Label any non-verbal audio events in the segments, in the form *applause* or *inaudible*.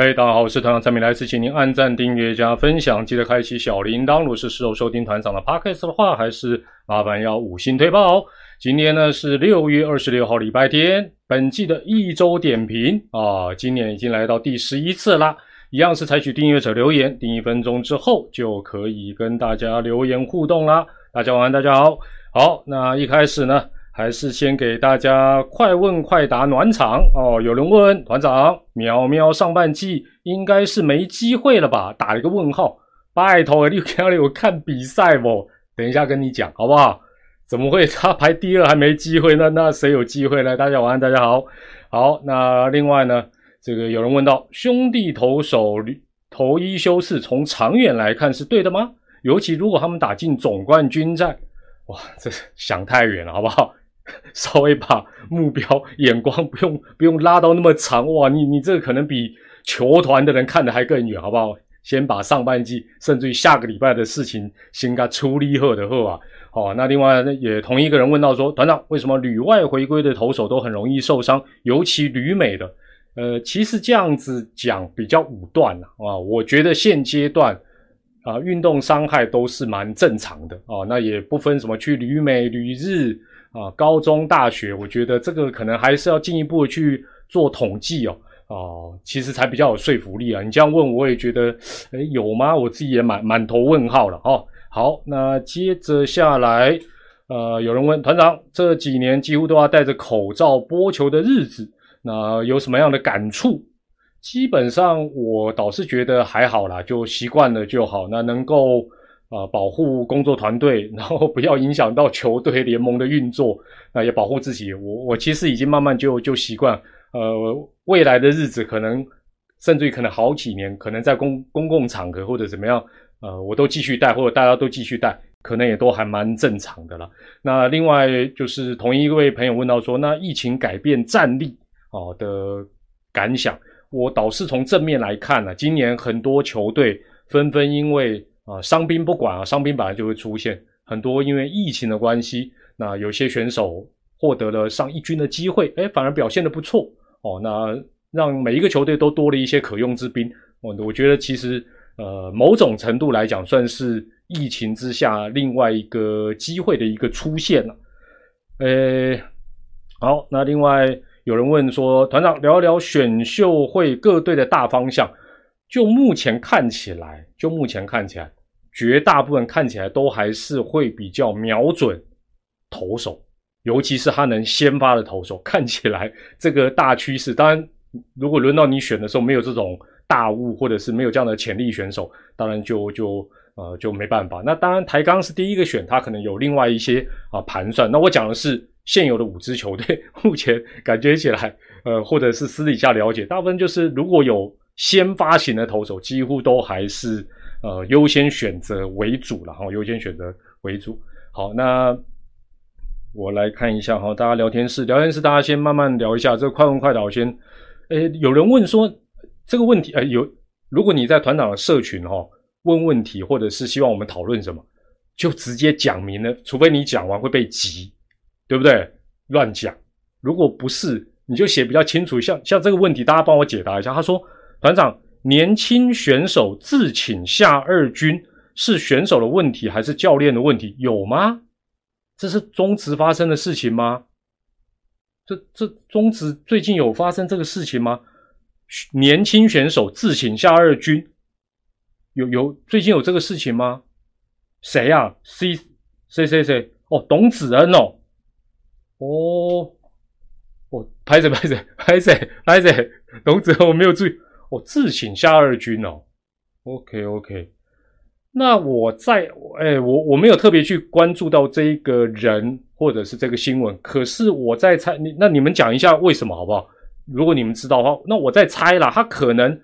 嘿，大家好，我是团长蔡明，来自请您按赞、订阅加分享，记得开启小铃铛。如果是事后收听团长的 podcast 的话，还是麻烦要五星推爆。今天呢是六月二十六号，礼拜天，本季的一周点评啊，今年已经来到第十一次啦。一样是采取订阅者留言，订一分钟之后就可以跟大家留言互动啦。大家晚安，大家好。好，那一开始呢，还是先给大家快问快答暖场哦。有人问团长，喵喵上半季应该是没机会了吧？打了一个问号。拜托，你看有看比赛不？等一下跟你讲好不好？怎么会他排第二还没机会？那那谁有机会呢？大家晚安，大家好。好，那另外呢，这个有人问到兄弟投手投一休四，从长远来看是对的吗？尤其如果他们打进总冠军战。哇，这想太远了，好不好？*laughs* 稍微把目标眼光不用不用拉到那么长哇！你你这个可能比球团的人看的还更远，好不好？先把上半季甚至于下个礼拜的事情先给处理好的后啊。好，那另外也同一个人问到说，团长为什么旅外回归的投手都很容易受伤，尤其旅美的？呃，其实这样子讲比较武断了啊。我觉得现阶段。啊，运动伤害都是蛮正常的啊，那也不分什么去旅美、旅日啊，高中、大学，我觉得这个可能还是要进一步去做统计哦，哦，其实才比较有说服力啊。你这样问，我也觉得，哎，有吗？我自己也满满头问号了哦。好，那接着下来，呃，有人问团长，这几年几乎都要戴着口罩播球的日子，那有什么样的感触？基本上我倒是觉得还好啦，就习惯了就好。那能够啊保护工作团队，然后不要影响到球队联盟的运作，那也保护自己。我我其实已经慢慢就就习惯。呃，未来的日子可能甚至于可能好几年，可能在公公共场合或者怎么样，呃，我都继续带，或者大家都继续带，可能也都还蛮正常的了。那另外就是同一位朋友问到说，那疫情改变战力啊的感想。我倒是从正面来看呢，今年很多球队纷纷因为啊伤兵不管啊，伤兵本来就会出现很多，因为疫情的关系，那有些选手获得了上一军的机会，哎，反而表现的不错哦，那让每一个球队都多了一些可用之兵。我我觉得其实呃某种程度来讲，算是疫情之下另外一个机会的一个出现了。呃，好，那另外。有人问说：“团长，聊一聊选秀会各队的大方向。就目前看起来，就目前看起来，绝大部分看起来都还是会比较瞄准投手，尤其是他能先发的投手。看起来这个大趋势，当然，如果轮到你选的时候没有这种大物，或者是没有这样的潜力选手，当然就就呃就没办法。那当然，台钢是第一个选，他可能有另外一些啊盘算。那我讲的是。”现有的五支球队，目前感觉起来，呃，或者是私底下了解，大部分就是如果有先发型的投手，几乎都还是呃优先选择为主了哈，优先选择为主。好，那我来看一下哈，大家聊天室，聊天室大家先慢慢聊一下，这快问快答，我先，诶，有人问说这个问题，呃，有，如果你在团长的社群哈问问题，或者是希望我们讨论什么，就直接讲明了，除非你讲完会被急。对不对？乱讲。如果不是，你就写比较清楚。像像这个问题，大家帮我解答一下。他说：“团长，年轻选手自请下二军是选手的问题还是教练的问题？有吗？这是中职发生的事情吗？这这中职最近有发生这个事情吗？年轻选手自请下二军，有有最近有这个事情吗？谁呀？C C C C 哦，董子恩哦。”哦，我拍着拍着拍着拍着，董子恩我没有注意，我自请下二军哦。OK OK，那我在哎，我我没有特别去关注到这一个人或者是这个新闻，可是我在猜，你那你们讲一下为什么好不好？如果你们知道的话，那我在猜啦，他可能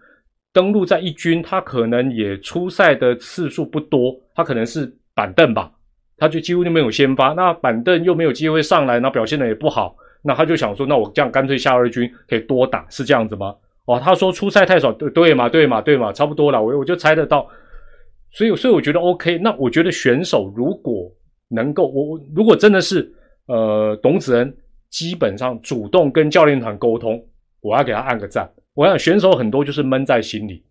登陆在一军，他可能也出赛的次数不多，他可能是板凳吧。他就几乎就没有先发，那板凳又没有机会上来，那表现的也不好，那他就想说，那我这样干脆下二军可以多打，是这样子吗？哦，他说出赛太少，对对嘛，对嘛，对嘛，差不多了，我我就猜得到，所以所以我觉得 OK，那我觉得选手如果能够，我如果真的是呃董子恩基本上主动跟教练团沟通，我要给他按个赞，我想选手很多就是闷在心里。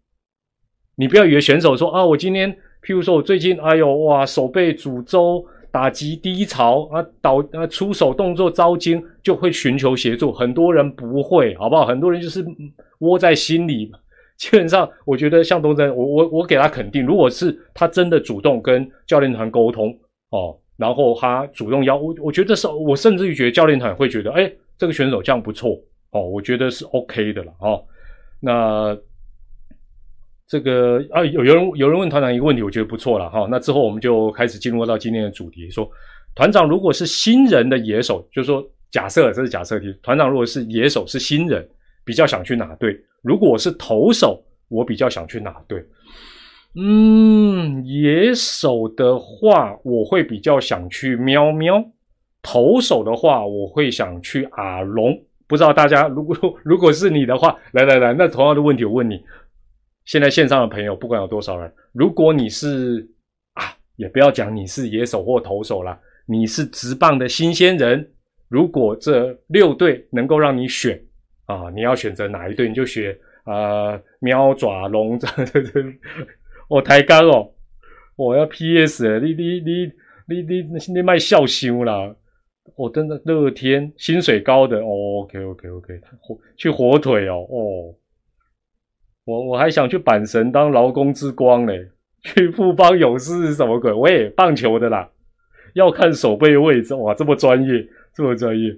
你不要以为选手说啊，我今天譬如说我最近哎呦哇手背诅咒打击低潮啊导啊出手动作招惊就会寻求协助，很多人不会，好不好？很多人就是窝在心里。基本上，我觉得向东真，我我我给他肯定，如果是他真的主动跟教练团沟通哦，然后他主动邀我，我觉得是，我甚至于觉得教练团会觉得，哎，这个选手这样不错哦，我觉得是 OK 的了哦。那这个啊，有有人有人问团长一个问题，我觉得不错了哈。那之后我们就开始进入到今天的主题，说团长如果是新人的野手，就是说假设这是假设题，团长如果是野手是新人，比较想去哪队？如果是投手，我比较想去哪队？嗯，野手的话，我会比较想去喵喵；投手的话，我会想去阿龙。不知道大家，如果 *laughs* 如果是你的话，来来来，那同样的问题我问你：现在线上的朋友，不管有多少人，如果你是啊，也不要讲你是野手或投手了，你是直棒的新鲜人，如果这六队能够让你选。啊，你要选择哪一队，你就选啊，喵爪龙这这 *laughs* 这，我抬杠哦，我要 PS，你你你你你你卖笑羞啦，我真的乐天薪水高的哦，OK OK OK，火去火腿哦，哦，我我还想去阪神当劳工之光嘞，去富邦勇士是什么鬼？喂，棒球的啦，要看手背位置，哇，这么专业，这么专业。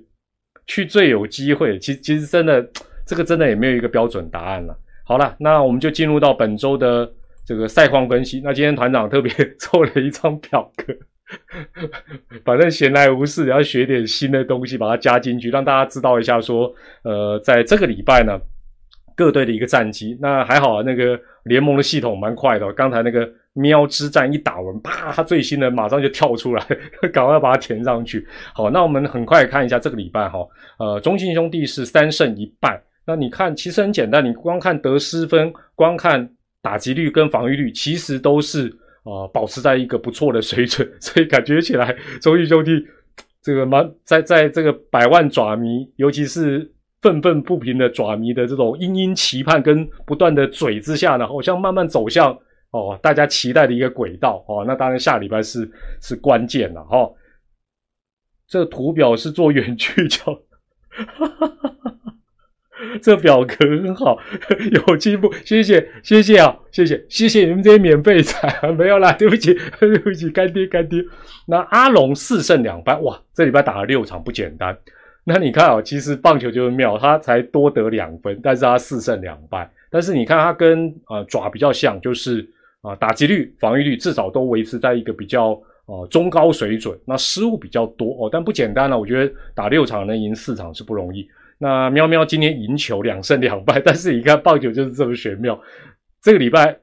去最有机会，其其实真的，*tsk* 这个真的也没有一个标准答案了。好了，那我们就进入到本周的这个赛况分析。那今天团长特别 *laughs* 做了一张表格，*laughs* 反正闲来无事，要学点新的东西，把它加进去，让大家知道一下，说，呃，在这个礼拜呢。各队的一个战绩，那还好。那个联盟的系统蛮快的，刚才那个喵之战一打完，啪，他最新的马上就跳出来，*laughs* 赶快把它填上去。好，那我们很快看一下这个礼拜哈，呃，中信兄弟是三胜一败。那你看，其实很简单，你光看得失分，光看打击率跟防御率，其实都是啊保持在一个不错的水准，*laughs* 所以感觉起来中信兄弟这个蛮在在这个百万爪迷，尤其是。愤愤不平的爪迷的这种殷殷期盼跟不断的嘴之下呢，好像慢慢走向哦大家期待的一个轨道哦。那当然下礼拜是是关键了哈。这图表是做远距教，*laughs* 这表格很好，*laughs* 有进步，谢谢谢谢啊，谢谢谢谢你们这些免费仔，*laughs* 没有啦，对不起对不起干爹干爹。那阿龙四胜两败，哇，这礼拜打了六场，不简单。那你看啊，其实棒球就是妙，他才多得两分，但是他四胜两败。但是你看他跟呃爪比较像，就是啊打击率、防御率至少都维持在一个比较呃中高水准。那失误比较多哦，但不简单了。我觉得打六场能赢四场是不容易。那喵喵今天赢球两胜两败，但是你看棒球就是这么玄妙。这个礼拜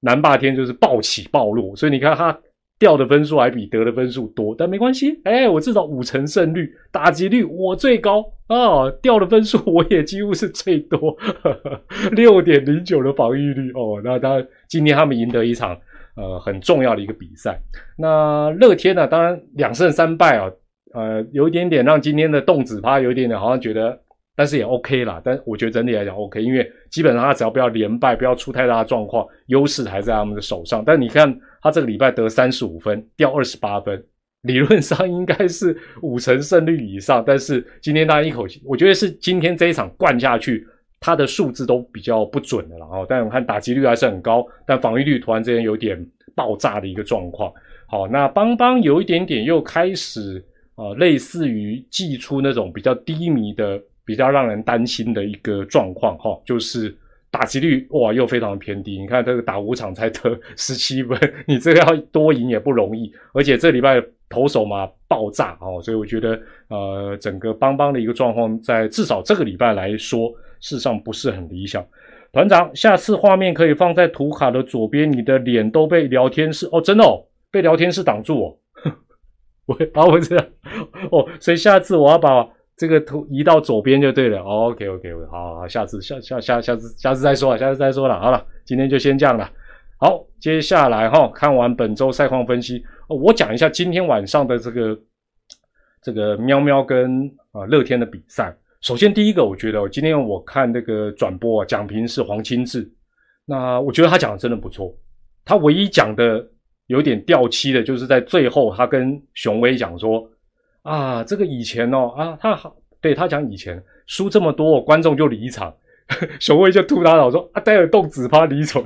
南霸天就是暴起暴落，所以你看他。掉的分数还比得的分数多，但没关系，哎，我至少五成胜率，打击率我最高啊，掉的分数我也几乎是最多，*laughs* 六点零九的防御率哦。那当然，今天他们赢得一场呃很重要的一个比赛。那乐天呢，当然两胜三败啊，呃，有一点点让今天的动子趴有一点点好像觉得。但是也 OK 啦，但我觉得整体来讲 OK，因为基本上他只要不要连败，不要出太大的状况，优势还在他们的手上。但你看他这个礼拜得三十五分，掉二十八分，理论上应该是五成胜率以上。但是今天他一口气，我觉得是今天这一场灌下去，他的数字都比较不准的了哦。但我看打击率还是很高，但防御率突然之间有点爆炸的一个状况。好，那邦邦有一点点又开始啊，类似于寄出那种比较低迷的。比较让人担心的一个状况哈，就是打击率哇又非常偏低。你看这个打五场才得十七分，你这个要多赢也不容易。而且这礼拜投手嘛爆炸哦，所以我觉得呃整个邦邦的一个状况，在至少这个礼拜来说，事实上不是很理想。团长，下次画面可以放在图卡的左边，你的脸都被聊天室哦，真的哦，被聊天室挡住哦。*laughs* 我啊我这样 *laughs* 哦，所以下次我要把。这个图移到左边就对了。OK OK OK，好好，下次下下下下次下次再说，下次再说了。好了，今天就先这样了。好，接下来哈，看完本周赛况分析，我讲一下今天晚上的这个这个喵喵跟啊乐天的比赛。首先第一个，我觉得今天我看那个转播啊，讲评是黄清志，那我觉得他讲的真的不错。他唯一讲的有点掉漆的，就是在最后他跟熊威讲说啊，这个以前哦啊，他好对他讲以前输这么多，观众就离场。*laughs* 熊威就吐他脑说：“啊，戴尔动只怕离场？”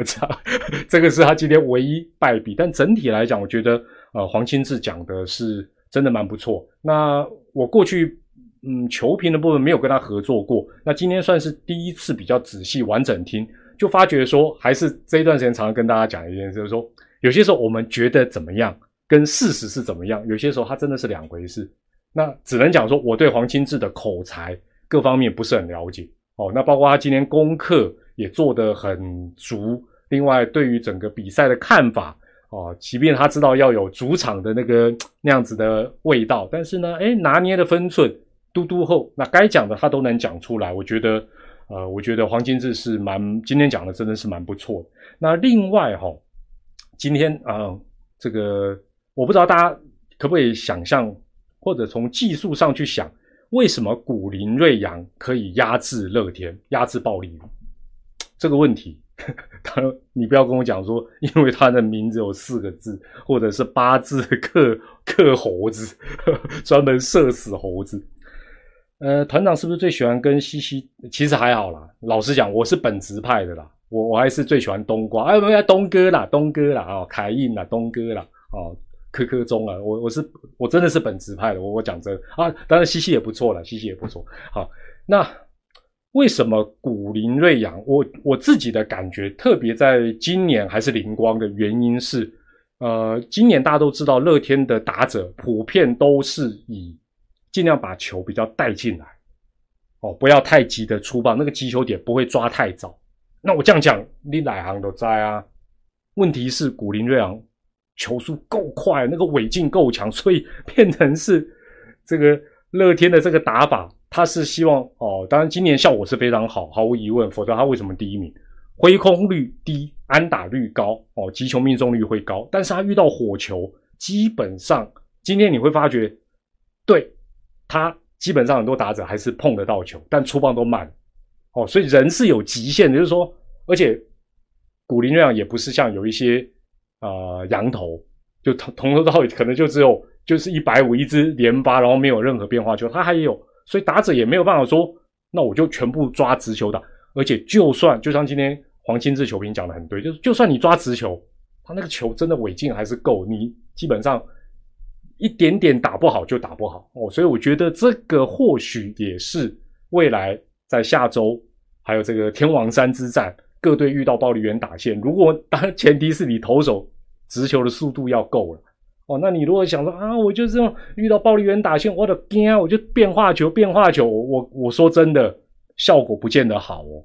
*laughs* 这个是他今天唯一败笔。但整体来讲，我觉得呃，黄清志讲的是真的蛮不错。那我过去嗯球评的部分没有跟他合作过，那今天算是第一次比较仔细完整听，就发觉说还是这一段时间常常跟大家讲一件事，就是说有些时候我们觉得怎么样，跟事实是怎么样，有些时候它真的是两回事。那只能讲说我对黄清志的口才各方面不是很了解。哦，那包括他今天功课也做得很足。另外，对于整个比赛的看法，哦，即便他知道要有主场的那个 *tsk* 那样子的味道，但是呢，哎，拿捏的分寸，嘟嘟后，那该讲的他都能讲出来。我觉得，呃，我觉得黄金志是蛮今天讲的真的是蛮不错的。那另外哈，今天啊，这个我不知道大家可不可以想象，或者从技术上去想。为什么古林瑞阳可以压制乐天、压制暴力？这个问题，*laughs* 他你不要跟我讲说，因为他的名字有四个字，或者是八字 *laughs* 克克猴子，*laughs* 专门射死猴子。呃，团长是不是最喜欢跟西西？其实还好啦，老实讲，我是本职派的啦，我我还是最喜欢冬瓜。哎，不要东哥啦，东哥啦，哦，凯印啦，东哥啦，哦。科科中啊，我我是我真的是本职派的，我我讲真啊，当然西西也不错了，西西也不错。好，那为什么古林瑞阳？我我自己的感觉，特别在今年还是灵光的原因是，呃，今年大家都知道，乐天的打者普遍都是以尽量把球比较带进来，哦，不要太急的出棒，那个击球点不会抓太早。那我这样讲，你哪行都在啊？问题是古林瑞昂。球速够快，那个尾劲够强，所以变成是这个乐天的这个打法，他是希望哦，当然今年效果是非常好，毫无疑问，否则他为什么第一名？挥空率低，安打率高，哦，击球命中率会高，但是他遇到火球，基本上今天你会发觉，对他基本上很多打者还是碰得到球，但出棒都慢，哦，所以人是有极限的，就是说，而且古林那样也不是像有一些。呃，羊头就从从头到尾可能就只有就是一百五一支连发，然后没有任何变化球，他还有，所以打者也没有办法说，那我就全部抓直球打。而且就算就像今天黄金志球评讲的很对，就是就算你抓直球，他那个球真的尾劲还是够，你基本上一点点打不好就打不好哦。所以我觉得这个或许也是未来在下周还有这个天王山之战，各队遇到暴力员打线，如果当然前提是你投手。直球的速度要够了哦，那你如果想说啊，我就是遇到暴力员打线，我的天啊，我就变化球，变化球，我我说真的，效果不见得好哦，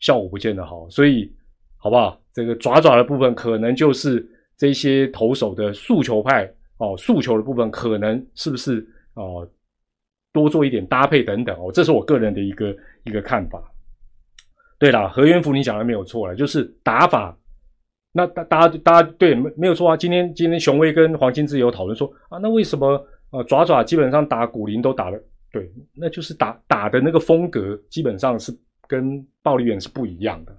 效果不见得好，所以好不好？这个爪爪的部分可能就是这些投手的速球派哦，诉求的部分可能是不是哦，多做一点搭配等等哦，这是我个人的一个一个看法。对了，何元福你讲的没有错了，就是打法。那大大家大家对没没有错啊？今天今天雄威跟黄金自由讨论说啊，那为什么呃爪爪基本上打古林都打了？对，那就是打打的那个风格基本上是跟暴力员是不一样的。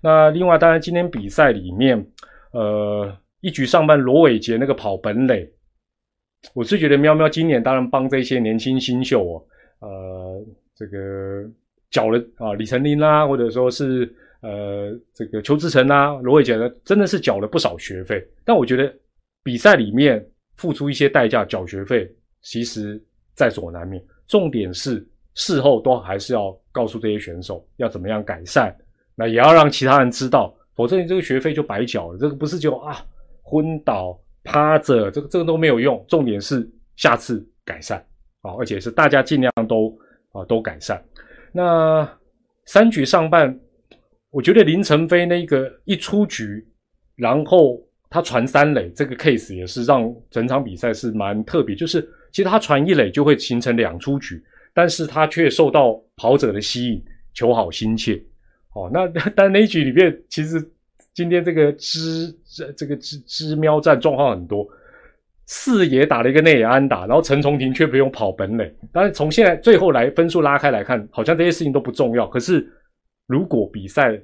那另外当然今天比赛里面，呃一局上半罗伟杰那个跑本垒，我是觉得喵喵今年当然帮这些年轻新秀哦，呃这个缴了啊李成林啦，或者说是。呃，这个邱志成啊，罗伟杰呢，真的是缴了不少学费。但我觉得比赛里面付出一些代价缴学费，其实在所难免。重点是事后都还是要告诉这些选手要怎么样改善，那也要让其他人知道，否则你这个学费就白缴了。这个不是就啊昏倒趴着，这个这个都没有用。重点是下次改善啊，而且是大家尽量都啊都改善。那三局上半。我觉得林晨飞那个一出局，然后他传三垒，这个 case 也是让整场比赛是蛮特别。就是其实他传一垒就会形成两出局，但是他却受到跑者的吸引，求好心切。哦，那 *laughs* 但那一局里面，其实今天这个知这这个知知喵战状况很多，四爷打了一个内安打，然后陈重廷却不用跑本垒。但是，从现在最后来分数拉开来看，好像这些事情都不重要。可是，如果比赛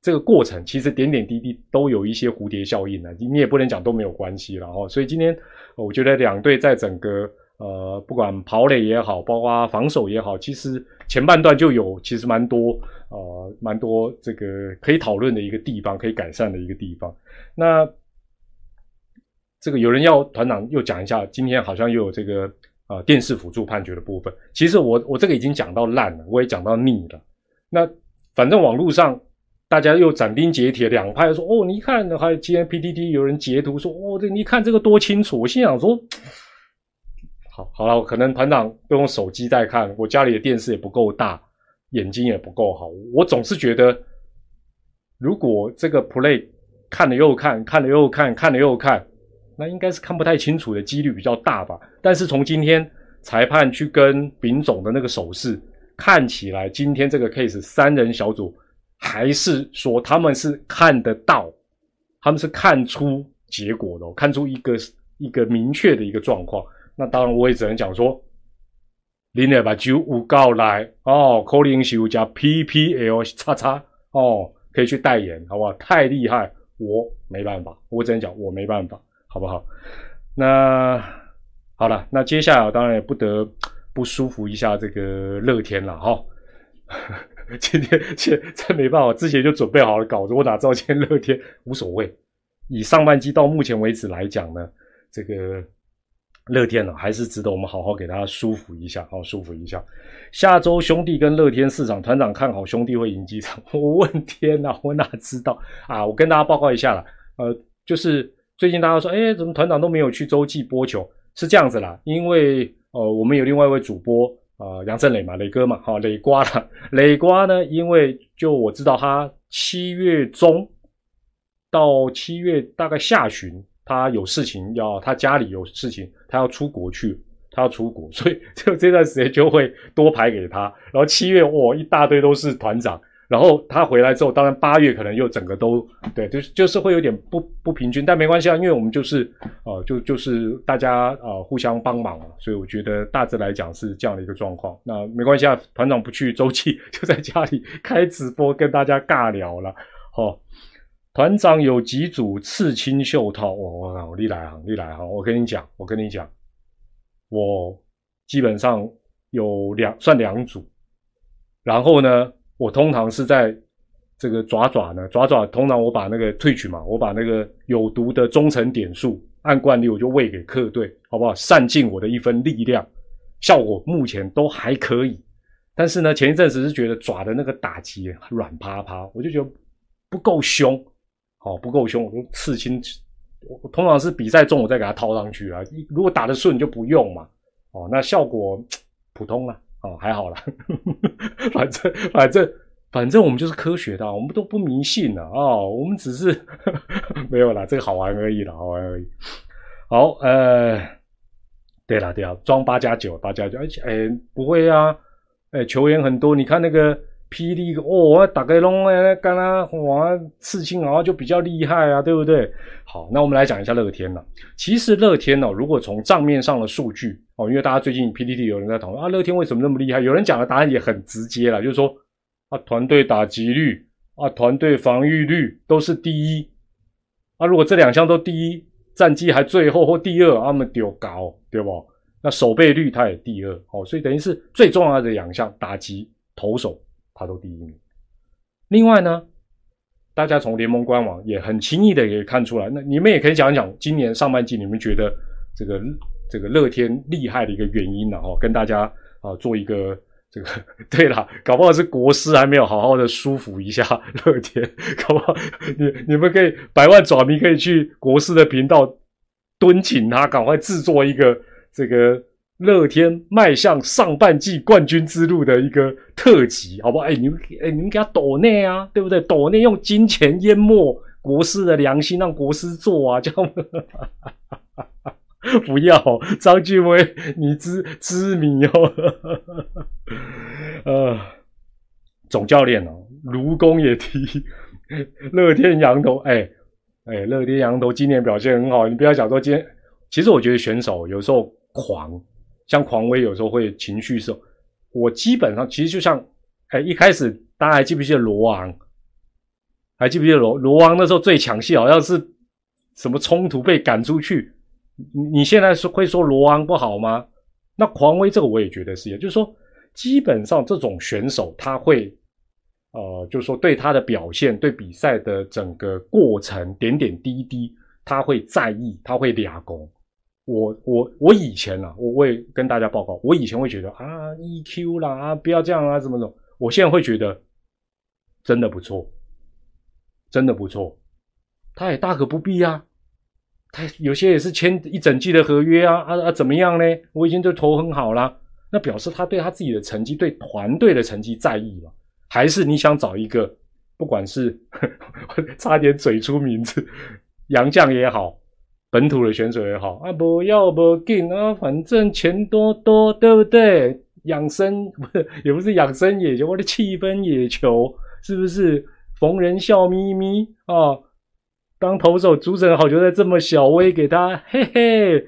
这个过程其实点点滴滴都有一些蝴蝶效应呢，你也不能讲都没有关系了哈。所以今天我觉得两队在整个呃不管跑垒也好，包括防守也好，其实前半段就有其实蛮多呃蛮多这个可以讨论的一个地方，可以改善的一个地方。那这个有人要团长又讲一下，今天好像又有这个啊电视辅助判决的部分。其实我我这个已经讲到烂了，我也讲到腻了。那反正网络上。大家又斩钉截铁，两派说：“哦，你看，还有今天 PDD 有人截图说，哦，这你看这个多清楚。”我心想说：“好，好了，可能团长都用手机在看，我家里的电视也不够大，眼睛也不够好。我总是觉得，如果这个 play 看了又看，看了又看，看了又看，那应该是看不太清楚的几率比较大吧。但是从今天裁判去跟丙总的那个手势看起来，今天这个 case 三人小组。”还是说他们是看得到，他们是看出结果的，看出一个一个明确的一个状况。那当然我也只能讲说，你得把酒五告来哦，扣零修加 PPL 叉叉哦，可以去代言，好不好？太厉害，我没办法，我只能讲我没办法，好不好？那好了，那接下来当然也不得不舒服一下这个乐天了哈。*laughs* 今天这这没办法，之前就准备好了稿子，我哪知道今天乐天无所谓。以上半季到目前为止来讲呢，这个乐天呢还是值得我们好好给大家舒服一下，好舒服一下。下周兄弟跟乐天市场团长看好兄弟会赢几场？*laughs* 我问天哪，我哪知道啊？我跟大家报告一下了，呃，就是最近大家说，哎，怎么团长都没有去洲际播球？是这样子啦，因为呃，我们有另外一位主播。啊，杨振磊嘛，磊哥嘛，好，磊瓜了。*laughs* 磊瓜呢，因为就我知道他七月中到七月大概下旬，他有事情要，他家里有事情，他要出国去，他要出国，*laughs* 所以就这段时间就会多排给他。然后七月哇，一大堆都是团长。然后他回来之后，当然八月可能又整个都对，就是就是会有点不不平均，但没关系啊，因为我们就是呃就就是大家呃互相帮忙，所以我觉得大致来讲是这样的一个状况。那没关系啊，团长不去周记，就在家里开直播跟大家尬聊了。好，团长有几组刺青袖套，我我厉害啊，厉害啊！我跟你讲，我跟你讲，我基本上有两算两组，然后呢？我通常是在这个爪爪呢，爪爪通常我把那个退取嘛，我把那个有毒的忠诚点数按惯例我就喂给客队，好不好？善尽我的一份力量，效果目前都还可以。但是呢，前一阵子是觉得爪的那个打击软趴趴，我就觉得不够凶，好不够凶，我就刺青。我通常是比赛中我再给它套上去啊，如果打得顺就不用嘛，哦，那效果普通了。哦，还好了，*laughs* 反正反正反正我们就是科学的，我们都不迷信的哦，我们只是 *laughs* 没有啦，这个好玩而已啦，好玩而已。好，呃，对了对了，装八加九，八加九，而且哎，不会啊，哎，球员很多，你看那个霹雳，哦，打个龙哎，刚刚哇，刺青啊就比较厉害啊，对不对？好，那我们来讲一下乐天了。其实乐天呢，如果从账面上的数据。哦，因为大家最近 PPT 有人在讨论啊，乐天为什么那么厉害？有人讲的答案也很直接了，就是说啊，团队打击率啊，团队防御率都是第一啊。如果这两项都第一，战绩还最后或第二，他们丢高，对不？那守备率它也第二，哦，所以等于是最重要的两项打击投手他都第一名。另外呢，大家从联盟官网也很轻易的也看出来，那你们也可以讲一讲今年上半季你们觉得这个。这个乐天厉害的一个原因呢，哈，跟大家啊做一个这个 *laughs* 对了，搞不好是国师还没有好好的舒服一下乐天，搞不好你你们可以百万爪迷可以去国师的频道敦请他赶快制作一个这个乐天迈向上半季冠军之路的一个特辑，好不好？哎，你们哎你们给他抖内啊，对不对？抖内用金钱淹没国师的良心，让国师做啊，这样。*laughs* 不要，张俊威，你知知迷哦。*laughs* 呃，总教练哦，卢工也踢，乐天羊头，哎哎，乐天羊头今年表现很好。你不要想说今天其实我觉得选手有时候狂，像狂威有时候会情绪受。我基本上其实就像，哎，一开始大家还记不记得罗昂？还记不记得罗罗昂那时候最抢戏，好像是什么冲突被赶出去？你你现在是会说罗昂不好吗？那狂威这个我也觉得是，也就是说基本上这种选手他会，呃，就是说对他的表现、对比赛的整个过程点点滴滴，他会在意，他会俩功。我我我以前啊，我我也跟大家报告，我以前会觉得啊，EQ 啦啊，不要这样啊，怎么怎么，我现在会觉得真的不错。真的不错，他也大可不必啊。他有些也是签一整季的合约啊啊啊！怎么样呢？我已经都投很好了，那表示他对他自己的成绩、对团队的成绩在意了。还是你想找一个，不管是 *laughs* 差点嘴出名字，杨绛也好，本土的选手也好啊，不要不紧啊，反正钱多多，对不对？养生不是 *laughs* 也不是养生野球，我的气氛野球是不是？逢人笑眯眯啊！当投手主审好球在这么小，微给他嘿嘿，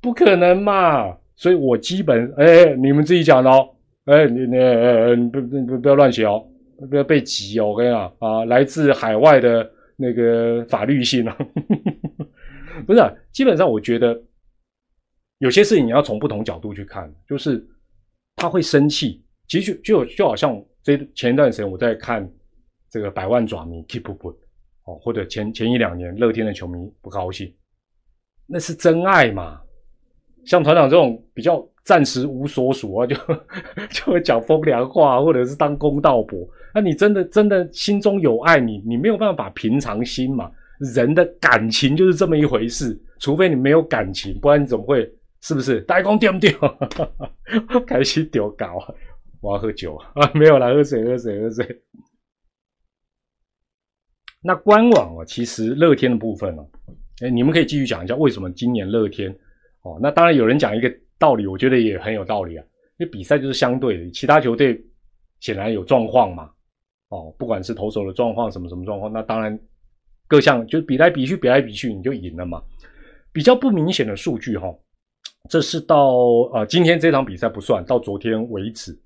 不可能嘛！所以我基本哎，你们自己讲的哦，哎，你你呃，不不不不要乱写哦，不要被挤哦！我跟你讲啊，来自海外的那个法律性啊，*laughs* 不是，基本上我觉得有些事情你要从不同角度去看，就是他会生气，其实就就好像这前一段时间我在看。这个百万爪迷 keep 不哦，或者前前一两年乐天的球迷不高兴，那是真爱嘛？像团长这种比较暂时无所属啊，就就会讲风凉话，或者是当公道伯。那你真的真的心中有爱，你你没有办法平常心嘛？人的感情就是这么一回事，除非你没有感情，不然你怎么会是不是？大公 *laughs* 丢不丢？开心丢搞！我要喝酒啊！*laughs* 没有啦，喝水喝水喝水。那官网啊，其实乐天的部分哦，哎，你们可以继续讲一下为什么今年乐天哦。那当然有人讲一个道理，我觉得也很有道理啊。因为比赛就是相对的，其他球队显然有状况嘛，哦，不管是投手的状况什么什么状况，那当然各项就比来比去，比来比去，你就赢了嘛。比较不明显的数据哈，这是到呃今天这场比赛不算，到昨天为止，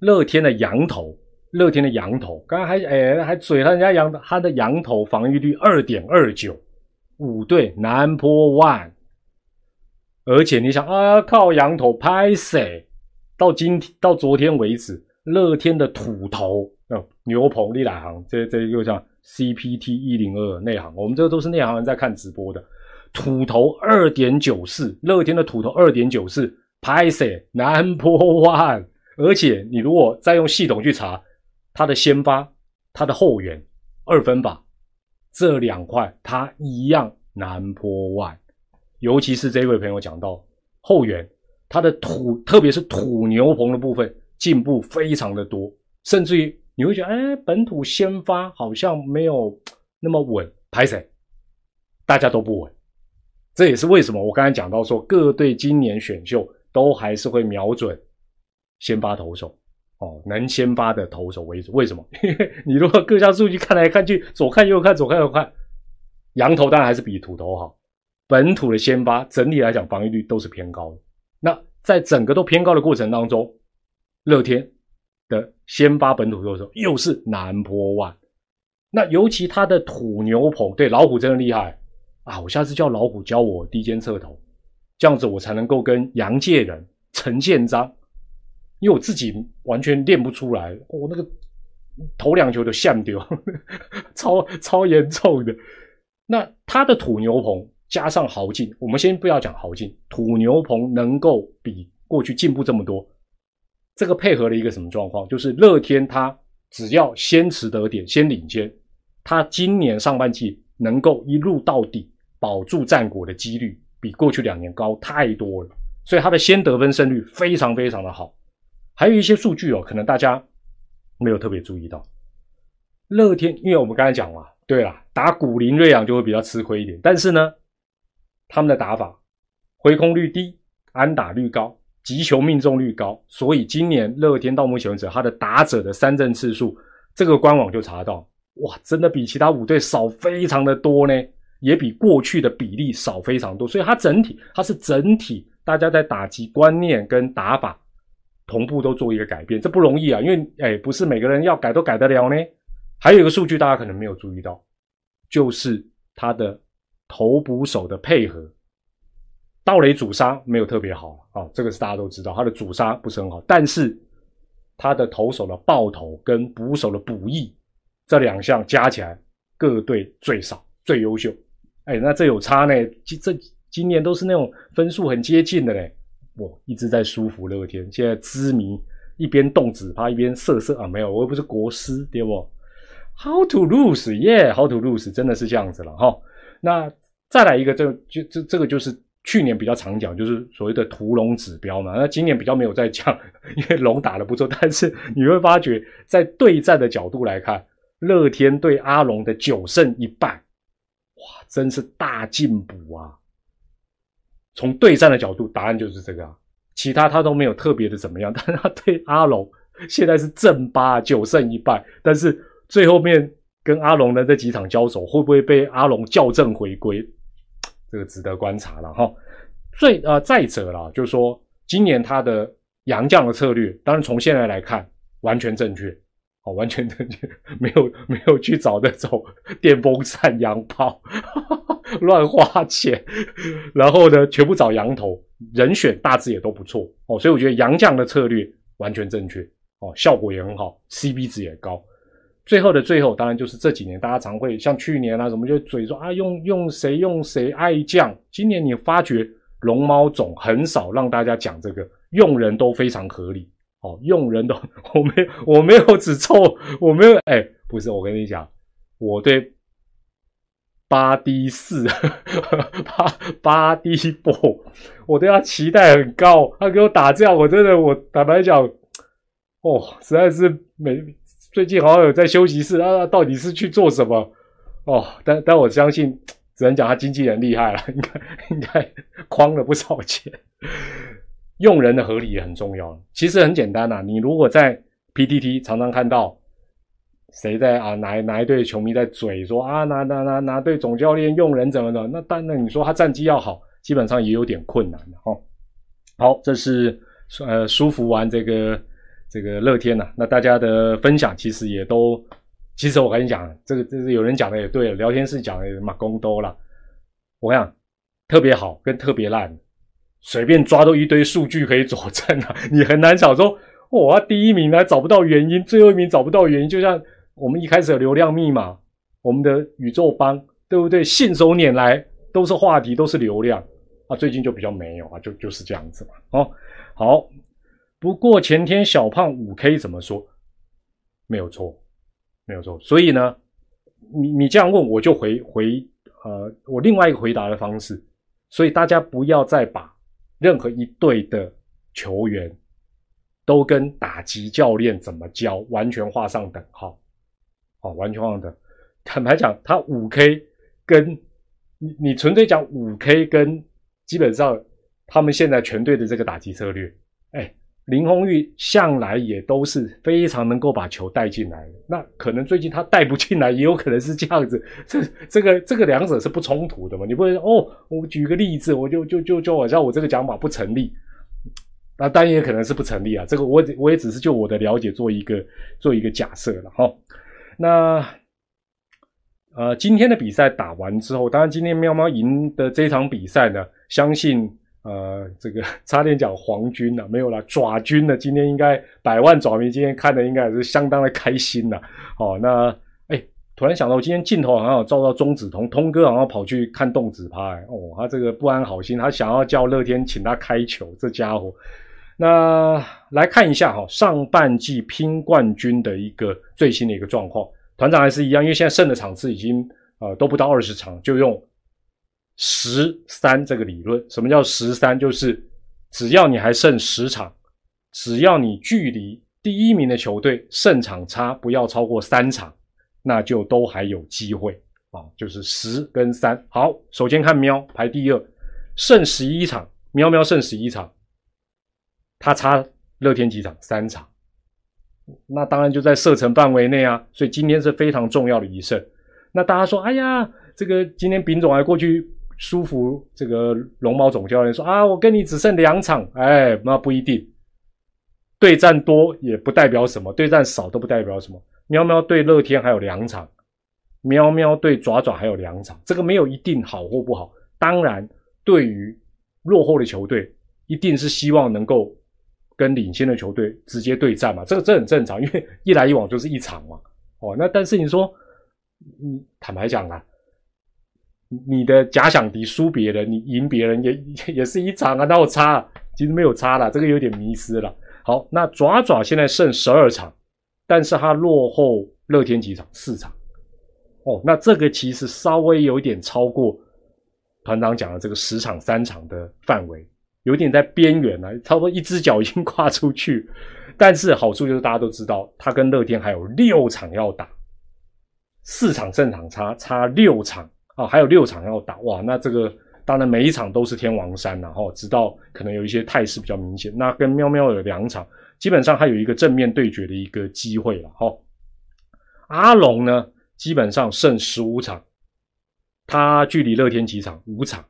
乐天的羊头。乐天的羊头，刚刚还哎还嘴他人家羊他的羊头防御率二点二九，五队南坡 one，而且你想啊靠羊头拍谁？到今天到昨天为止，乐天的土头哦牛棚立来行，这这又像 CPT 一零二内行，我们这个都是内行人在看直播的，土头二点九四，乐天的土头二点九四，拍谁南坡 one，而且你如果再用系统去查。他的先发，他的后援，二分法这两块，他一样难破万。尤其是这位朋友讲到后援，他的土，特别是土牛棚的部分进步非常的多，甚至于你会觉得，哎，本土先发好像没有那么稳，排谁？大家都不稳。这也是为什么我刚才讲到说，各队今年选秀都还是会瞄准先发投手。哦，能先发的投手为主，为什么？*laughs* 因为你如果各项数据看来看去，左看右看，左看右看，羊头当然还是比土头好。本土的先发整体来讲防御率都是偏高的。那在整个都偏高的过程当中，乐天的先发本土投手又是南坡万。那尤其他的土牛棚，对老虎真的厉害啊！我下次叫老虎教我低肩侧投，这样子我才能够跟杨介仁、陈建章。因为我自己完全练不出来，我那个头两球都像丢，超超严重的。那他的土牛棚加上豪进，我们先不要讲豪进，土牛棚能够比过去进步这么多，这个配合了一个什么状况？就是乐天他只要先持得点，先领先，他今年上半季能够一路到底保住战果的几率，比过去两年高太多了。所以他的先得分胜率非常非常的好。还有一些数据哦，可能大家没有特别注意到。乐天，因为我们刚才讲嘛，对了，打古林瑞阳就会比较吃亏一点。但是呢，他们的打法回空率低，安打率高，击球命中率高，所以今年乐天到目前为止，他的打者的三振次数，这个官网就查到，哇，真的比其他五队少非常的多呢。也比过去的比例少非常多，所以它整体它是整体大家在打击观念跟打法同步都做一个改变，这不容易啊，因为哎不是每个人要改都改得了呢。还有一个数据大家可能没有注意到，就是他的投捕手的配合，盗垒主杀没有特别好啊，这个是大家都知道，他的主杀不是很好，但是他的投手的爆头跟捕手的捕役这两项加起来各队最少最优秀，哎，那这有差呢，今这今年都是那种分数很接近的嘞，我一直在舒服乐天，现在知迷一边动纸趴一边瑟瑟啊，没有，我又不是国师，对不？How to lose? Yeah, how to lose? 真的是这样子了哈。那再来一个，这就这这个就是去年比较常讲，就是所谓的屠龙指标嘛。那今年比较没有在讲，*laughs* 因为龙打的不错。但是你会发觉，在对战的角度来看，乐天对阿龙的九胜一败，哇，真是大进步啊！从对战的角度，答案就是这个啊。其他他都没有特别的怎么样，*laughs* 但是他对阿龙现在是正八九胜一败，但是。最后面跟阿龙的这几场交手，会不会被阿龙校正回归？这个值得观察了哈。最呃再者啦，就是说今年他的洋将的策略，当然从现在来看完全正确，哦，完全正确，没有没有去找那种电风扇洋炮，乱花钱，然后呢，全部找羊头人选，大致也都不错哦，所以我觉得洋将的策略完全正确哦，效果也很好，CP 值也高。最后的最后，当然就是这几年大家常会像去年啊，什么就嘴说啊，用用谁用谁爱将。今年你发觉龙猫总很少让大家讲这个，用人都非常合理哦，用人都 *laughs* 我没我没有只凑，我没有哎，不是我跟你讲，我对八 D 四八八 D 八我对他期待很高，他给我打这样，我真的我坦白讲，哦，实在是没。最近好像有在休息室啊，到底是去做什么？哦，但但我相信，只能讲他经纪人厉害了，*laughs* 应该应该诓了不少钱。用人的合理也很重要。其实很简单呐，你如果在 PTT 常常看到谁在啊哪哪一队球迷在嘴说啊哪哪哪哪队总教练用人怎么的，那当然你说他战绩要好，基本上也有点困难的哦。好，这是呃舒服完这个。这个乐天呐，那大家的分享其实也都，其实我跟你讲，这个这是有人讲的也对了，聊天室讲的马公多了。我讲特别好跟特别烂，随便抓都一堆数据可以佐证啊，*laughs* 你很难想说，哇，第一名还找不到原因，最后一名找不到原因，就像我们一开始的流量密码，我们的宇宙帮，对不对？信手拈来都是话题，都是流量啊，最近就比较没有啊，就就是这样子嘛。哦，好。不过前天小胖五 K 怎么说？没有错，没有错。所以呢，你你这样问，我就回回呃，我另外一个回答的方式。所以大家不要再把任何一队的球员都跟打击教练怎么教完全画上等号。哦，完全画上等。坦白讲，他五 K 跟你你纯粹讲五 K 跟基本上他们现在全队的这个打击策略，哎。林红玉向来也都是非常能够把球带进来的，那可能最近他带不进来，也有可能是这样子。*laughs* 这这个这个两者是不冲突的嘛？你不会哦？我举个例子，我就就就就好像我这个讲法不成立，那当然也可能是不成立啊。这个我我也只是就我的了解做一个做一个假设了哈。那呃，今天的比赛打完之后，当然今天喵猫赢的这场比赛呢，相信。呃，这个差点讲皇军了，没有了爪军了。今天应该百万爪迷今天看的应该也是相当的开心了。哦，那哎，突然想到，我今天镜头好像有照到钟子通，通哥好像跑去看动子趴。哦，他这个不安好心，他想要叫乐天请他开球，这家伙。那来看一下哈，上半季拼冠军的一个最新的一个状况，团长还是一样，因为现在剩的场次已经呃都不到二十场，就用。十三这个理论，什么叫十三？就是只要你还剩十场，只要你距离第一名的球队胜场差不要超过三场，那就都还有机会啊。就是十跟三。好，首先看喵排第二，胜十一场，喵喵胜十一场，他差乐天几场？三场，那当然就在射程范围内啊。所以今天是非常重要的一胜。那大家说，哎呀。这个今天丙总还过去舒服这个龙猫总教练说啊，我跟你只剩两场，哎，那不一定，对战多也不代表什么，对战少都不代表什么。喵喵对乐天还有两场，喵喵对爪爪还有两场，这个没有一定好或不好。当然，对于落后的球队，一定是希望能够跟领先的球队直接对战嘛，这个这很正常，因为一来一往就是一场嘛。哦，那但是你说，你坦白讲啊，你的假想敌输别人，你赢别人也 *laughs* 也是一场啊，那有差？其实没有差了，这个有点迷失了。好，那爪爪现在剩十二场，但是他落后乐天几场？四场。哦，那这个其实稍微有点超过团长讲的这个十场三场的范围，有点在边缘了，差不多一只脚已经跨出去。但是好处就是大家都知道，他跟乐天还有六场要打，四场胜场差差六场啊，还有六场要打哇！那这个当然每一场都是天王山然后直到可能有一些态势比较明显。那跟喵喵有两场，基本上还有一个正面对决的一个机会了哈。阿龙呢，基本上胜十五场，他距离乐天几场？五场，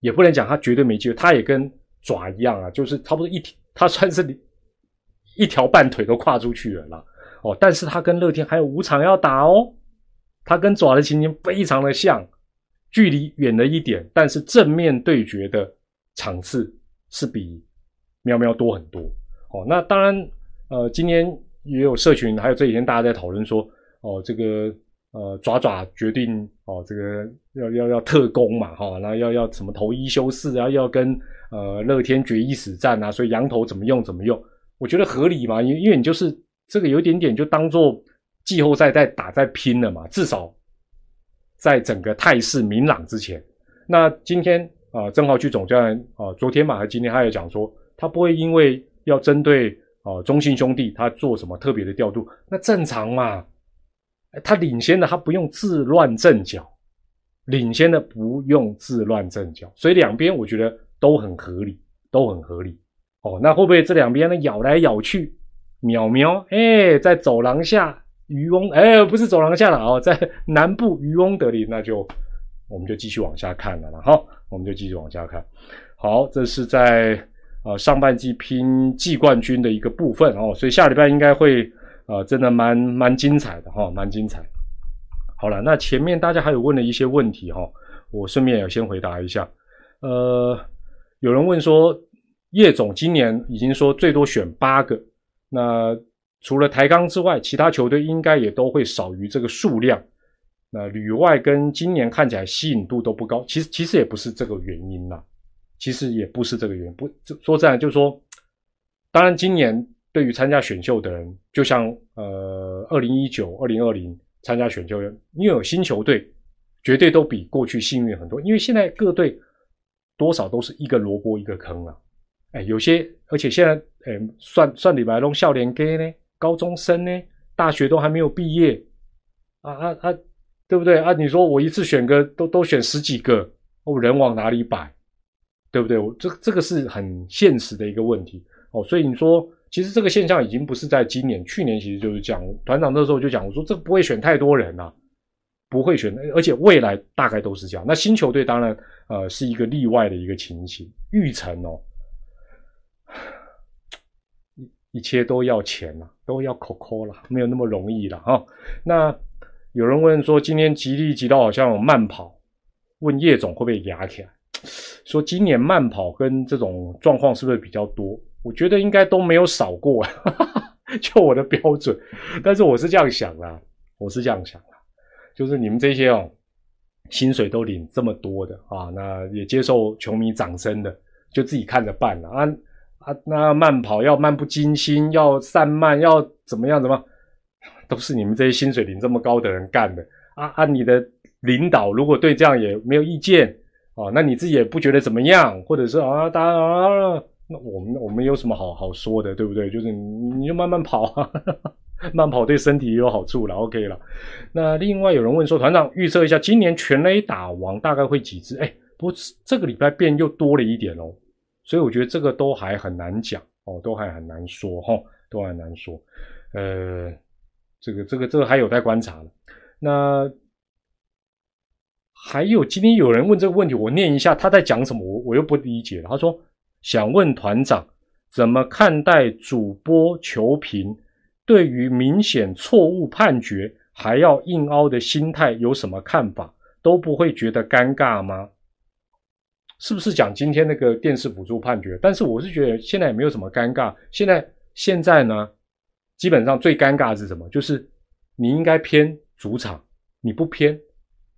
也不能讲他绝对没机会，他也跟爪一样啊，就是差不多一，他算是。一条半腿都跨出去了啦，哦，但是他跟乐天还有五场要打哦，他跟爪的情形非常的像，距离远了一点，但是正面对决的场次是比喵喵多很多哦。那当然，呃，今天也有社群，还有这几天大家在讨论说，哦，这个呃爪爪决定哦，这个要要要特攻嘛，哈，那要要什么投一休四啊，要跟呃乐天决一死战啊，所以羊头怎么用怎么用。我觉得合理嘛，因因为你就是这个有一点点就当做季后赛在打在拼了嘛，至少在整个态势明朗之前。那今天啊，郑浩去总教练啊，昨天嘛还今天他也讲说，他不会因为要针对啊中信兄弟他做什么特别的调度，那正常嘛。他领先的他不用自乱阵脚，领先的不用自乱阵脚，所以两边我觉得都很合理，都很合理。哦，那会不会这两边呢咬来咬去，喵喵？哎，在走廊下渔翁，哎，不是走廊下了哦，在南部渔翁得利，那就我们就继续往下看了了哈，我们就继续往下看。好，这是在呃上半季拼季冠军的一个部分哦，所以下礼拜应该会呃真的蛮蛮精彩的哈，蛮精彩。好了，那前面大家还有问了一些问题哈，我顺便也先回答一下。呃，有人问说。叶总今年已经说最多选八个，那除了台钢之外，其他球队应该也都会少于这个数量。那旅外跟今年看起来吸引度都不高，其实其实也不是这个原因啦，其实也不是这个原因。不说这样，就是说，当然今年对于参加选秀的人，就像呃二零一九、二零二零参加选秀，因为有新球队，绝对都比过去幸运很多。因为现在各队多少都是一个萝卜一个坑啊。哎，有些，而且现在，哎，算算李白龙笑脸给呢，高中生呢，大学都还没有毕业，啊啊啊，对不对啊？你说我一次选个都都选十几个，哦，人往哪里摆，对不对？我这这个是很现实的一个问题哦。所以你说，其实这个现象已经不是在今年，去年其实就是讲团长那时候就讲，我说这不会选太多人啊，不会选，而且未来大概都是这样。那新球队当然，呃，是一个例外的一个情形，玉成哦。*sighs* 一切都要钱了，都要扣扣了，没有那么容易了哈。那有人问说，今天吉利吉到好像有慢跑，问叶总会不会压起来？说今年慢跑跟这种状况是不是比较多？我觉得应该都没有少过，*laughs* 就我的标准。但是我是这样想的，我是这样想的，就是你们这些哦，薪水都领这么多的啊，那也接受球迷掌声的，就自己看着办了啊。啊，那慢跑要漫不经心，要散漫，要怎么样？怎么 *laughs* 都是你们这些薪水领这么高的人干的啊？啊，你的领导如果对这样也没有意见啊，那你自己也不觉得怎么样？或者是啊，大家啊，那我们我们有什么好好说的，对不对？就是你你就慢慢跑啊，*laughs* 慢跑对身体也有好处了，OK 了。那另外有人问说，团长预测一下，今年全垒打王大概会几支？哎，不过这个礼拜变又多了一点哦。所以我觉得这个都还很难讲哦，都还很难说哈，都很难说。呃，这个这个这个还有待观察了。那还有今天有人问这个问题，我念一下他在讲什么，我我又不理解了。他说想问团长怎么看待主播求评对于明显错误判决还要硬凹的心态有什么看法？都不会觉得尴尬吗？是不是讲今天那个电视辅助判决？但是我是觉得现在也没有什么尴尬。现在现在呢，基本上最尴尬的是什么？就是你应该偏主场，你不偏。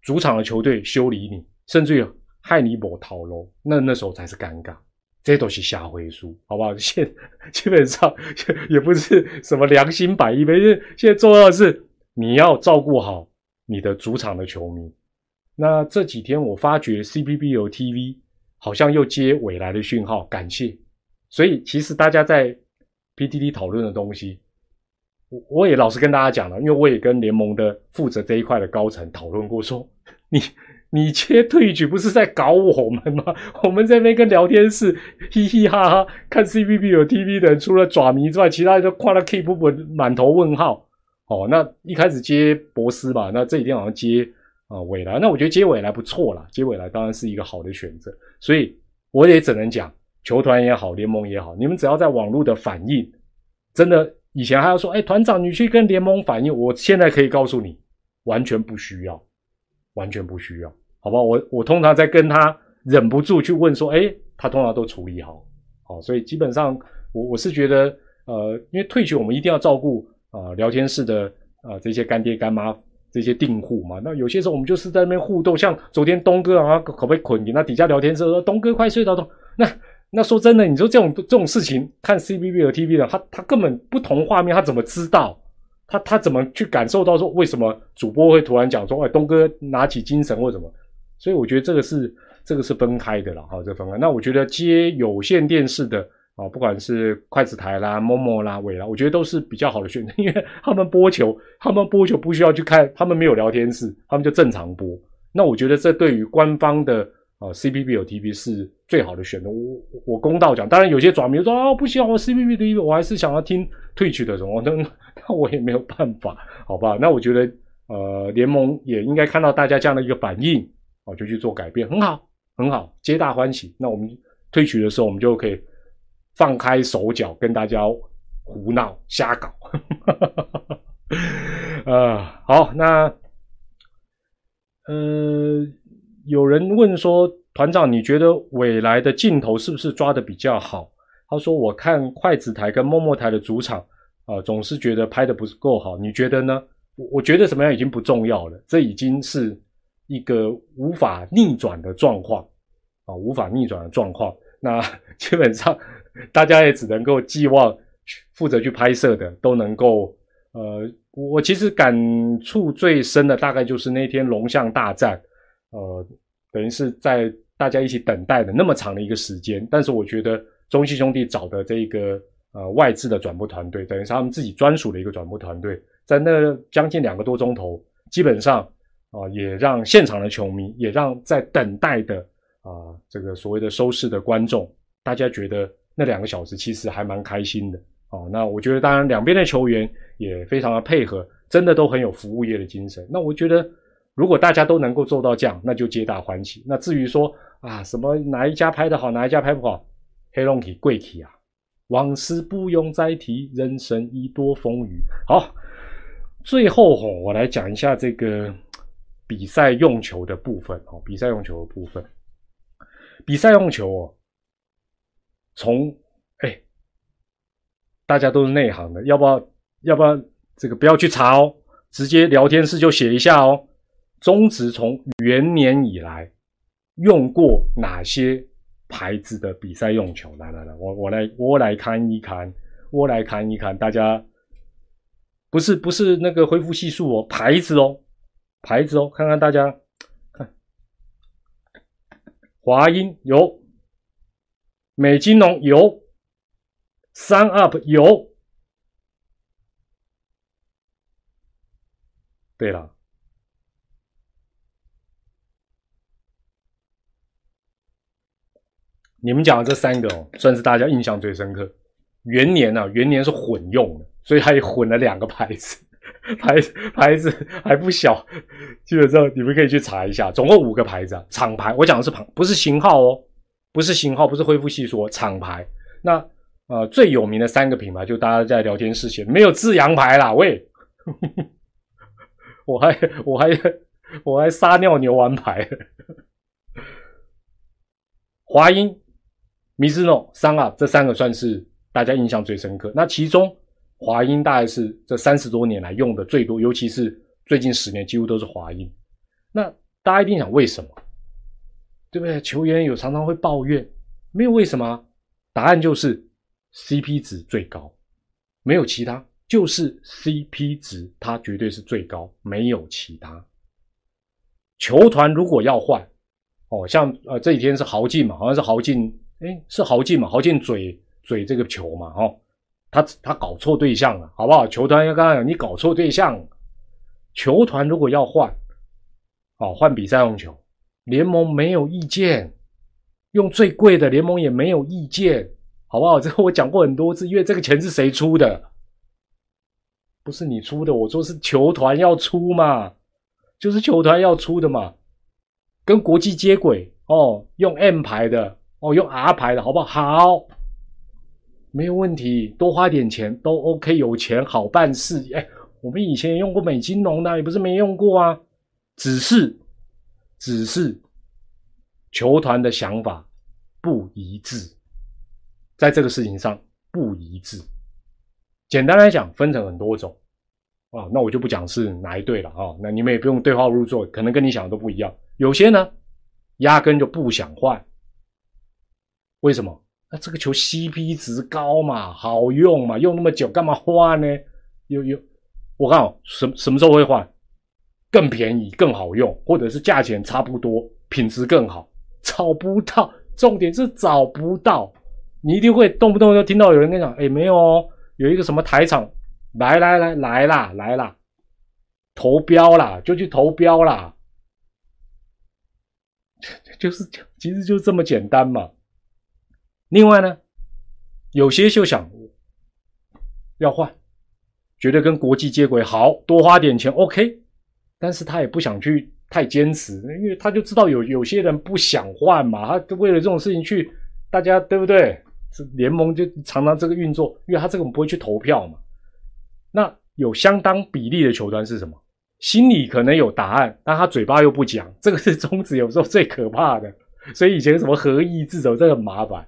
主场的球队修理你，甚至于害你某逃楼，那那时候才是尴尬。这都是下回书，好不好？*laughs* 现基本上也不是什么良心百亿倍，现在重要的是你要照顾好你的主场的球迷。那这几天我发觉 CBBO TV 好像又接未来的讯号，感谢。所以其实大家在 PTT 讨论的东西。我我也老实跟大家讲了，因为我也跟联盟的负责这一块的高层讨论过，说 *laughs* 你你切退局不是在搞我们吗？*laughs* 我们这边跟聊天室嘻嘻哈哈看 CBB 有 TV 的人，除了爪迷之外，其他人都夸了 Keep 不满头问号。哦，那一开始接博斯吧，那这几天好像接啊未来，那我觉得接未来不错啦，接未来当然是一个好的选择。所以我也只能讲，球团也好，联盟也好，你们只要在网络的反应真的。以前还要说，哎，团长，你去跟联盟反应。我现在可以告诉你，完全不需要，完全不需要，好吧？我我通常在跟他忍不住去问说，哎，他通常都处理好，好，所以基本上我我是觉得，呃，因为退群我们一定要照顾啊聊天室的啊这些干爹干妈这些订户嘛。那有些时候我们就是在那边互动，像昨天东哥啊，可不可以捆你？那底下聊天室说，东哥快睡着了，那。那说真的，你说这种 *laughs* 这种事情，看 C B B 和 T V 的，他他根本不同画面，他怎么知道？他他怎么去感受到说为什么主播会突然讲说，哎，东哥拿起精神或什么？所以我觉得这个是这个是分开的了，哈，这分开。那我觉得接有线电视的啊，不管是筷子台啦、摸摸啦、伟啦，我觉得都是比较好的选择，因为 *laughs* 他们播球，他们播球不需要去看，他们没有聊天室，他们就正常播。那我觉得这对于官方的。啊，C P B 有 T V 是最好的选择。我我公道讲，当然有些转迷说啊，不需要我 C P B T V，我还是想要听退去的什么，那 *laughs* 那我也没有办法，好吧？那我觉得呃，联盟也应该看到大家这样的一个反应，哦，就去做改变，很好，很好，皆大欢喜。那我们退取的时候，我们就可以放开手脚跟大家胡闹瞎搞。啊，*laughs* 好，那呃。有人问说：“团长，你觉得未来的镜头是不是抓的比较好？”他说：“我看筷子台跟默默台的主场啊，总是觉得拍的不是够好。你觉得呢？”我我觉得怎么样已经不重要了，这已经是一个无法逆转的状况啊，无法逆转的状况。那基本上大家也只能够寄望负责去拍摄的都能够。呃，我其实感触最深的大概就是那天龙象大战。呃，等于是在大家一起等待的那么长的一个时间，但是我觉得中信兄弟找的这个呃外资的转播团队，等于是他们自己专属的一个转播团队，在那将近两个多钟头，基本上啊也让现场的球迷，也让在等待的啊这个所谓的收视的观众，大家觉得那两个小时其实还蛮开心的哦。那我觉得当然两边的球员也非常的配合，真的都很有服务业的精神。那我觉得。如果大家都能够做到这样，那就皆大欢喜。那至于说啊，什么哪一家拍的好，哪一家拍不好，黑龙体贵体啊，往事不用再提，人生已多风雨。好，最后吼，我来讲一下这个比赛用球的部分哦。比赛用球的部分，比赛用球哦，从哎，大家都是内行的，要不要？要不要这个不要去查哦，直接聊天室就写一下哦。中职从元年以来用过哪些牌子的比赛用球？来来来，我我来我来看一看，我来看一看，大家不是不是那个恢复系数哦，牌子哦，牌子哦，看看大家看，华英有，美金龙有，三 up 有，对了。你们讲的这三个哦，算是大家印象最深刻。元年啊，元年是混用的，所以还混了两个牌子。*laughs* 牌牌子还不小，基本上你们可以去查一下，总共五个牌子啊，厂牌。我讲的是旁，不是型号哦，不是型号，不是恢复系数，厂牌。那呃最有名的三个品牌，就大家在聊天室写，没有字阳牌啦，喂，*laughs* 我还我还我还撒尿牛丸牌，华英、米兹诺、三啊，这三个算是大家印象最深刻。那其中。华英大概是这三十多年来用的最多，尤其是最近十年几乎都是华英。那大家一定想为什么？对不对？球员有常常会抱怨，没有为什么？答案就是 CP 值最高，没有其他，就是 CP 值它绝对是最高，没有其他。球团如果要换，哦，像呃这几天是豪进嘛，好像是豪进，哎，是豪进嘛？豪进嘴嘴这个球嘛，哦。他他搞错对象了，好不好？球团要刚刚讲，你搞错对象。球团如果要换，哦，换比赛用球，联盟没有意见，用最贵的，联盟也没有意见，好不好？*laughs* 这个我讲过很多次，因为这个钱是谁出的？不是你出的，我说是球团要出嘛，就是球团要出的嘛，跟国际接轨哦，用 M 牌的哦，用 R 牌的好不好？好。没有问题，多花点钱都 OK，有钱好办事。哎，我们以前也用过美金龙的，也不是没用过啊。只是，只是球团的想法不一致，在这个事情上不一致。简单来讲，分成很多种啊。那我就不讲是哪一队了啊。那你们也不用对号入座，可能跟你想的都不一样。有些呢，压根就不想换，为什么？那这个球 CP 值高嘛，好用嘛，用那么久干嘛换呢？有有，我看什什么时候会换？更便宜、更好用，或者是价钱差不多、品质更好，找不到。重点是找不到，你一定会动不动就听到有人跟你讲：“哎，没有哦，有一个什么台场，来来来来啦，来啦，投标啦，就去投标啦。*laughs* ”就是其实就这么简单嘛。另外呢，有些就想要换，觉得跟国际接轨好多花点钱 OK，但是他也不想去太坚持，因为他就知道有有些人不想换嘛，他为了这种事情去，大家对不对？这联盟就常常这个运作，因为他这个不会去投票嘛。那有相当比例的球团是什么？心里可能有答案，但他嘴巴又不讲，这个是宗旨有时候最可怕的。所以以前什么合意自走，这个很麻烦。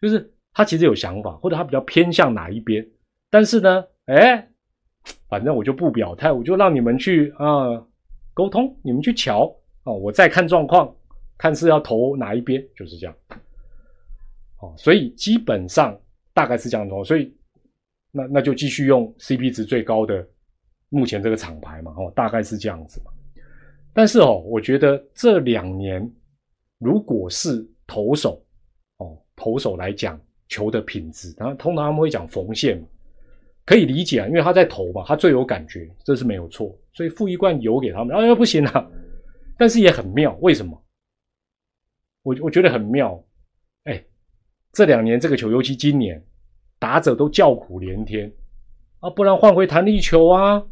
就是他其实有想法，或者他比较偏向哪一边，但是呢，哎，反正我就不表态，我就让你们去啊沟通，你们去瞧啊，我再看状况，看是要投哪一边，就是这样。哦，所以基本上大概是这样的，所以那那就继续用 CP 值最高的目前这个厂牌嘛，哦，大概是这样子嘛。但是哦，我觉得这两年如果是投手哦。投手来讲球的品质，他通常他们会讲缝线嘛，可以理解啊，因为他在投嘛，他最有感觉，这是没有错。所以付一罐油给他们，哎，不行啊，但是也很妙，为什么？我我觉得很妙，哎，这两年这个球，尤其今年打者都叫苦连天啊，不然换回弹力球啊，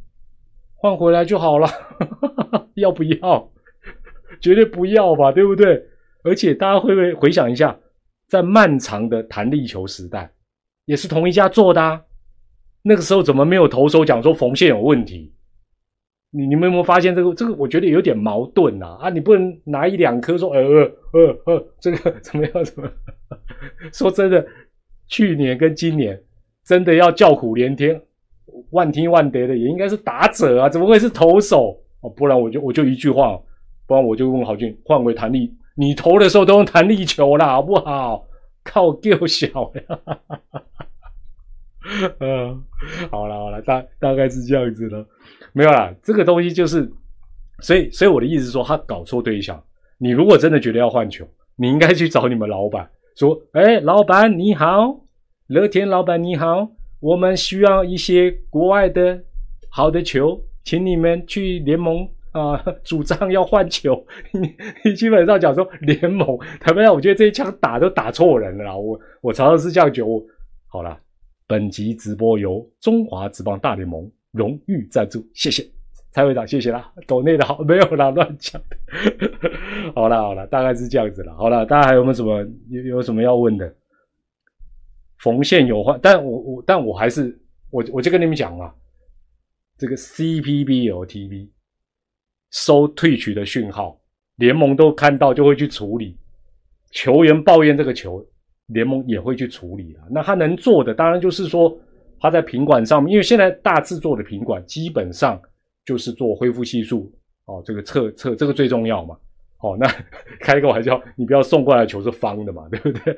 换回来就好了，*laughs* 要不要？绝对不要吧，对不对？而且大家会不会回想一下？在漫长的弹力球时代，也是同一家做的啊。那个时候怎么没有投手讲说缝线有问题？你你们有没有发现这个？这个我觉得有点矛盾啊！啊，你不能拿一两颗说，呃呃呃，这个怎么样？怎么？*laughs* 说真的，去年跟今年真的要叫苦连天、万听万得的，也应该是打者啊，怎么会是投手？哦，不然我就我就一句话，不然我就问郝俊换回弹力。你投的时候都用弹力球啦，好不好？靠够小呀！*laughs* 嗯，好了好了，大大概是这样子的，没有啦。这个东西就是，所以所以我的意思是说，他搞错对象。你如果真的觉得要换球，你应该去找你们老板说：“哎，老板你好，乐天老板你好，我们需要一些国外的好的球，请你们去联盟。”啊，*laughs* 主张要换球，*laughs* 你你基本上讲说联盟，他们我觉得这一枪打都打错人了。我我常常是这样觉得。好了，本集直播由中华职棒大联盟荣誉赞助，谢谢蔡会长，谢谢啦。抖内的好没有啦，乱讲的。好了好了，大概是这样子了。好了，大家还有没有什么有有什么要问的？缝线有换，但我我但我还是我我就跟你们讲嘛，这个 CPBLTV 收退取的讯号，联盟都看到就会去处理。球员抱怨这个球，联盟也会去处理了。那他能做的，当然就是说他在品管上面，因为现在大制作的品管基本上就是做恢复系数哦，这个测测这个最重要嘛。哦，那 *laughs* 开个玩笑，你不要送过来球是方的嘛，对不对？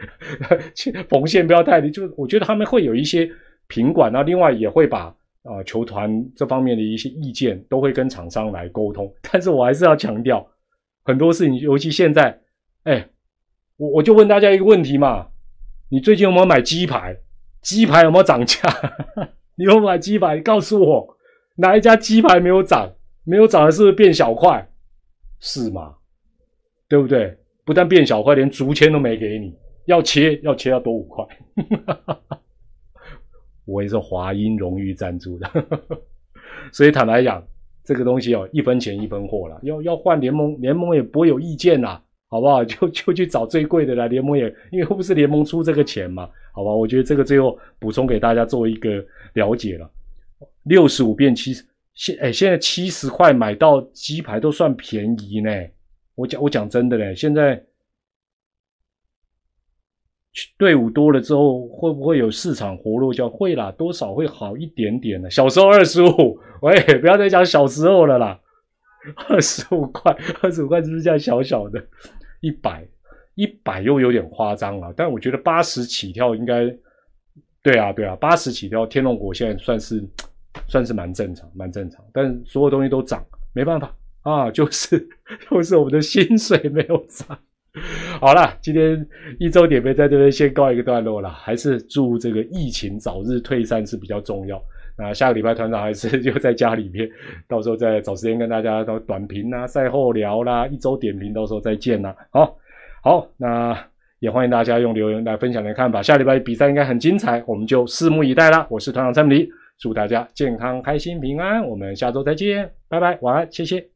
缝线不要太，就我觉得他们会有一些品管，那另外也会把啊球团这方面的一些意见都会跟厂商来沟通。*laughs* 但是我还是要强调，很多事情，尤其现在，哎，我我就问大家一个问题嘛，你最近有没有买鸡排？鸡排有没有涨价？*laughs* 你有买鸡排？告诉我哪一家鸡排没有涨？没有涨的是不是变小块？是吗？对不对？不但变小块，连竹签都没给你，要切要切要多五块。*laughs* 我也是华英荣誉赞助的，*laughs* 所以坦白讲，这个东西哦，一分钱一分货了。要要换联盟，联盟也不会有意见呐，好不好？*laughs* 就就去找最贵的来，联盟也因为不是联盟出这个钱嘛，好吧？我觉得这个最后补充给大家做一个了解了。六十五变七十，现哎现在七十块买到鸡排都算便宜呢。我讲我讲真的嘞，现在队伍多了之后，会不会有市场活络？叫会啦，多少会好一点点呢。小时候二十五，喂，不要再讲小时候了啦，二十五块，二十五块是不是这样小小的？一百，一百又有点夸张了。但我觉得八十起跳应该，对啊，对啊，八十起跳，天龙国现在算是算是蛮正常，蛮正常。但所有东西都涨，没办法。啊，就是 *laughs* 就是我们的薪水没有涨。好了，今天一周点评在这边先告一个段落了，还是祝这个疫情早日退散是比较重要。那下个礼拜团长还是 *laughs* 就在家里面，到时候再找时间跟大家到短评啊、赛后聊啦、一周点评，到时候再见啦。好，好，那也欢迎大家用留言来分享你的看法。下礼拜比赛应该很精彩，我们就拭目以待啦。我是团长蔡明，祝大家健康、开心、平安。我们下周再见，拜拜，晚安，谢谢。